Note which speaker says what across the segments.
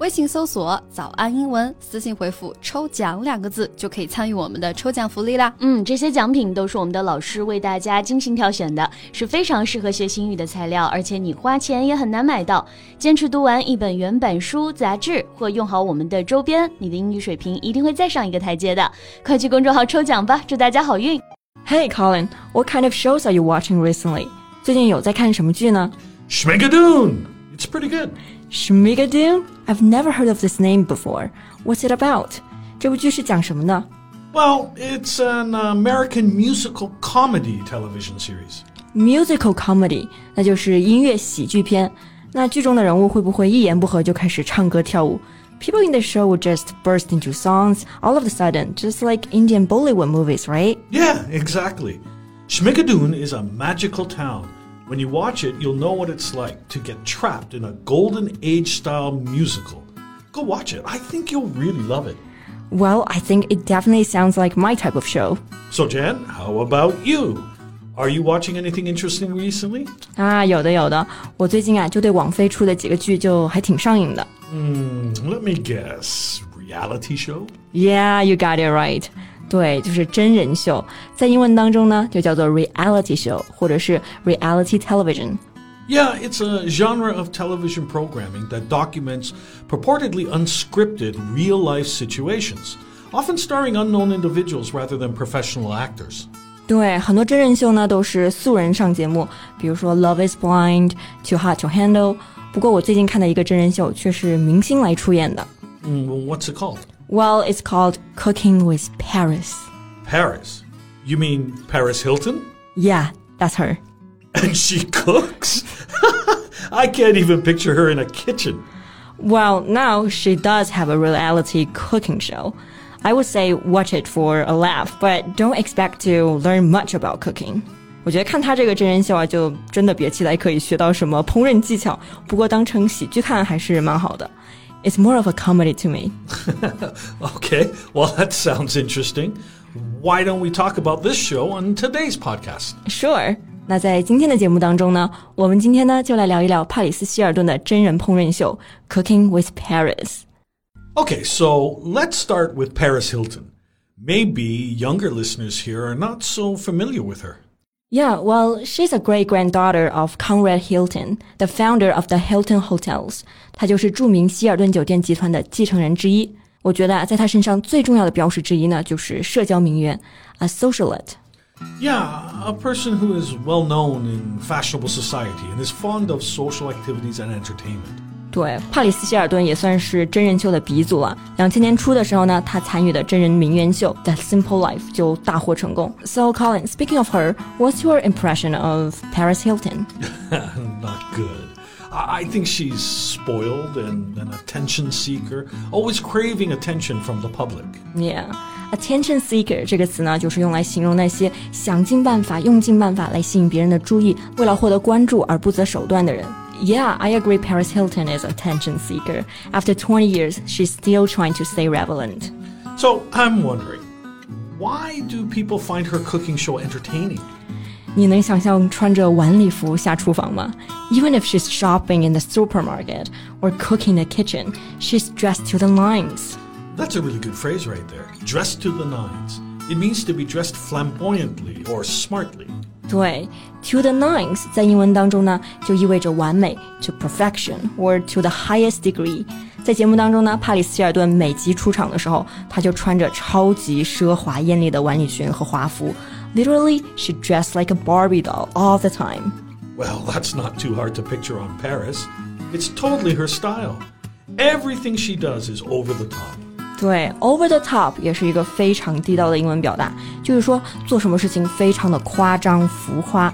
Speaker 1: 微信搜索“早安英文”，私信回复“抽奖”两个字，就可以参与我们的抽奖福利啦。
Speaker 2: 嗯，这些奖品都是我们的老师为大家精心挑选的，是非常适合学英语的材料，而且你花钱也很难买到。坚持读完一本原版书、杂志，或用好我们的周边，你的英语水平一定会再上一个台阶的。快去公众号抽奖吧，祝大家好运
Speaker 3: ！Hey Colin, what kind of shows are you watching recently? 最近有在看什么剧呢
Speaker 4: ？Schmigadoon, it's pretty good.
Speaker 3: Schmigadoon? I've never heard of this name before. What's it about? 这部剧是讲什么的？
Speaker 4: Well, it's an American musical comedy television series.
Speaker 3: Musical comedy，那就是音乐喜剧片。那剧中的人物会不会一言不合就开始唱歌跳舞？People in the show would just burst into songs all of a sudden, just like Indian Bollywood movies, right?
Speaker 4: Yeah, exactly. Schmigadoon is a magical town when you watch it, you'll know what it's like to get trapped in a golden age style musical. Go watch it. I think you'll really love it.
Speaker 3: Well, I think it definitely sounds like my type of show.
Speaker 4: So, Jan, how about you? Are you watching anything interesting recently?
Speaker 3: 啊，有的有的，我最近啊就对网飞出的几个剧就还挺上瘾的。
Speaker 4: Hmm, let me guess. Reality show?
Speaker 3: Yeah, you got it right. 对，就是真人秀，在英文当中呢，就叫做 reality show 或者是 reality
Speaker 4: television。Yeah, it's a genre of television programming that documents purportedly unscripted real life situations, often starring unknown individuals rather than professional actors.
Speaker 3: 对，很多真人秀呢都是素人上节目，比如说《Love Is Blind》、《Too Hot to Handle》。不过我最近看的一个真人秀却是明星来出演的。
Speaker 4: Mm, what's it called?
Speaker 3: Well, it's called Cooking with Paris.
Speaker 4: Paris? You mean Paris Hilton?
Speaker 3: Yeah, that's her.
Speaker 4: And she cooks? I can't even picture her in a kitchen.
Speaker 3: Well, now she does have a reality cooking show. I would say watch it for a laugh, but don't expect to learn much about cooking. 我觉得看她这个真人秀啊，就真的别期待可以学到什么烹饪技巧。不过当成喜剧看还是蛮好的。 it's more of a comedy to me.
Speaker 4: okay, well, that sounds interesting. Why don't we talk about this show on today's podcast?
Speaker 3: Sure. 那在今天的节目当中呢，我们今天呢就来聊一聊帕里斯希尔顿的真人烹饪秀《Cooking with
Speaker 4: Paris》。Okay, so let's start with Paris Hilton. Maybe younger listeners here are not so familiar with her.
Speaker 3: Yeah, well, she's a great granddaughter of Conrad Hilton, the founder of the Hilton Hotels. 她就是着名希尔顿酒店集团的继承人之一。我觉得啊，在她身上最重要的标识之一呢，就是社交名媛，a
Speaker 4: socialite。Yeah, a person who is well known in fashionable society and is fond of social activities and entertainment.
Speaker 3: 对，帕里斯希尔顿也算是真人秀的鼻祖啊。两千年初的时候呢，他参与的真人名媛秀《The Simple Life》就大获成功。So Colin, speaking of her, what's your impression of Paris Hilton?
Speaker 4: Not good. I think she's spoiled and an attention seeker, always craving attention from the public.
Speaker 3: Yeah. Attention seeker 这个词呢，就是用来形容那些想尽办法、用尽办法来吸引别人的注意，为了获得关注而不择手段的人。yeah, I agree Paris Hilton is attention seeker. After 20 years, she's still trying to stay relevant.
Speaker 4: So I'm wondering, why do people find her cooking show entertaining?
Speaker 3: 你能想象穿着晚礼服下厨房吗？Even if she's shopping in the supermarket or cooking in the kitchen, she's dressed to the nines.
Speaker 4: That's a really good phrase right there. Dressed to the nines. It means to be dressed flamboyantly or smartly.
Speaker 3: 对，to the nines 在英文当中呢，就意味着完美，to perfection or to the highest degree。在节目当中呢，帕里斯希尔顿每集出场的时候，她就穿着超级奢华艳丽的晚礼裙和华服，literally she dressed like a Barbie doll all the time.
Speaker 4: Well, that's not too hard to picture on Paris. It's totally her style. Everything she does is over the top.
Speaker 3: 对，over the top 也是一个非常地道的英文表达，就是说做什么事情非常的夸张浮夸。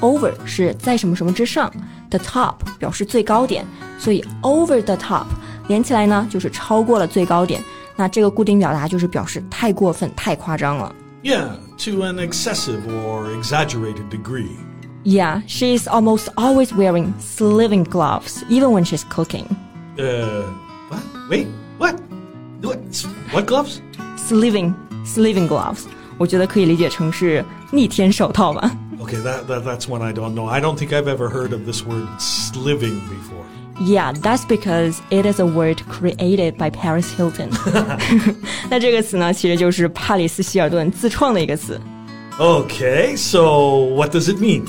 Speaker 3: Over 是在什么什么之上，the top 表示最高点，所以 over the top 连起来呢就是超过了最高点。那这个固定表达就是表示太过分、太夸张了。
Speaker 4: Yeah, to an excessive or exaggerated degree.
Speaker 3: Yeah, she is almost always wearing sliving gloves, even when she's cooking.
Speaker 4: Uh, what? Wait. What what gloves?
Speaker 3: Sliving sliving gloves，我觉得可以理解成是逆天手套吧。
Speaker 4: Okay, that, that that's one I don't know. I don't think I've ever heard of this word sliving before.
Speaker 3: Yeah, that's because it is a word created by Paris Hilton. 那这个词呢，其实就是帕里斯希尔顿自创的一个词。
Speaker 4: Okay, so what does it mean?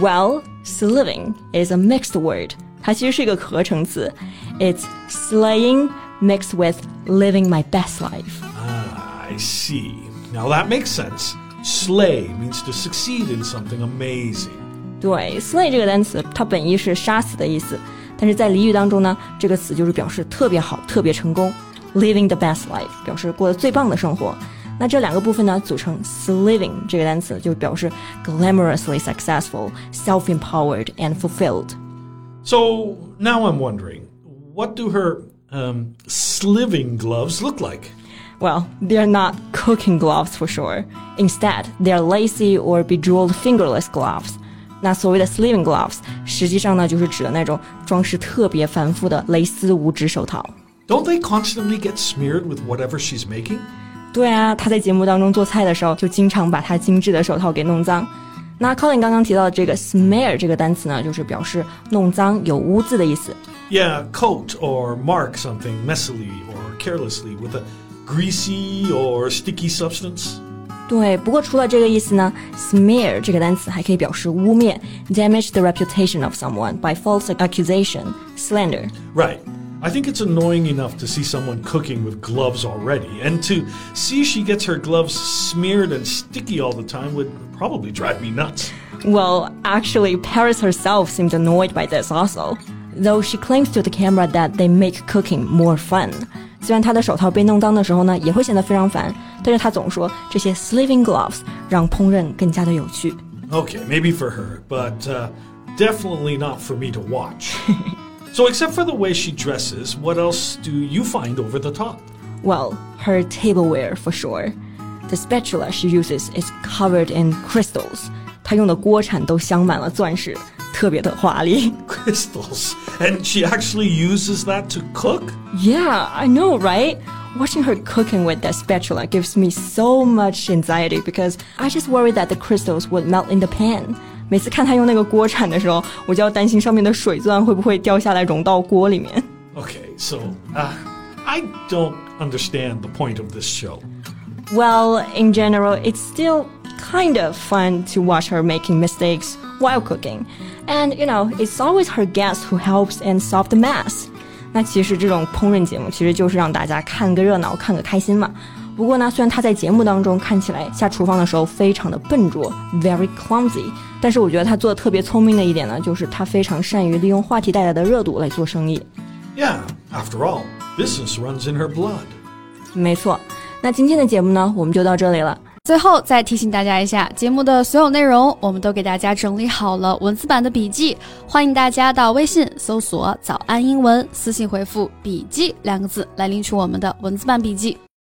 Speaker 3: Well, sliving is a mixed word. 它其实是一个合成词。It's slaying mixed with living my best life.
Speaker 4: Ah, I see. Now that makes sense. Slay means to succeed in something amazing.
Speaker 3: 对，slay 这个单词，它本意是杀死的意思，但是在俚语当中呢，这个词就是表示特别好、特别成功，living the best life，表示过得最棒的生活。那这两个部分呢，组成 sliving 这个单词，就表示 glamorously successful, self-empowered and fulfilled。
Speaker 4: So now I'm wondering, what do her um, sliving gloves look like?
Speaker 3: Well, they're not cooking gloves for sure. Instead, they're lacy or bejeweled fingerless gloves. 那所谓的 sliving gloves，实际上呢，就是指的那种装饰特别繁复的蕾丝五指手套。
Speaker 4: Don't they constantly get smeared with whatever she's making？
Speaker 3: 对啊，她在节目当中做菜的时候，就经常把她精致的手套给弄脏。那 Colin 刚刚提到的这个 smear 这个单词呢，就是表示弄脏、有污渍的意思。
Speaker 4: Yeah, coat or mark something messily or carelessly with a greasy or sticky substance.
Speaker 3: 对，不过除了这个意思呢，smear 这个单词还可以表示污蔑，damage the reputation of someone by false accusation, slander。
Speaker 4: Right. I think it's annoying enough to see someone cooking with gloves already, and to see she gets her gloves smeared and sticky all the time would probably drive me nuts.
Speaker 3: Well, actually, Paris herself seemed annoyed by this also, though she claims to the camera that they make cooking more fun. 虽然她的手套被弄脏的时候呢，也会显得非常烦，但是她总说这些 sliving gloves 让烹饪更加的有趣。
Speaker 4: Okay, maybe for her, but uh, definitely not for me to watch. so, except for the way she dresses, what else do you find over the top?
Speaker 3: Well, her tableware for sure. The spatula she uses is covered in crystals. 她用的锅铲都镶满了钻石，特别的华丽。
Speaker 4: Crystals. And she actually uses that to cook?
Speaker 3: Yeah, I know, right? Watching her cooking with that spatula gives me so much anxiety because I just worry that the crystals would melt in the pan. 每次看她用那个锅铲的时候，我就要担心上面的水钻会不会掉下来融到锅里面。
Speaker 4: Okay, so uh, I don't understand the point of this show.
Speaker 3: Well, in general, it's still kind of fun to watch her making mistakes while cooking. And, you know, it's always her guest who helps and solve the mess. 那其实这种烹饪节目其实就是让大家看个热闹，看个开心嘛。 不过呢，虽然他在节目当中看起来下厨房的时候非常的笨拙，very clumsy，但是我觉得他做的特别聪明的一点呢，就是他非常善于利用话题带来的热度来做生意。
Speaker 4: Yeah, after all, business runs in her blood.
Speaker 3: 没错，那今天的节目呢，我们就到这里了。
Speaker 1: 最后再提醒大家一下，节目的所有内容我们都给大家整理好了文字版的笔记，欢迎大家到微信搜索“早安英文”，私信回复“笔记”两个字来领取我们的文字版笔记。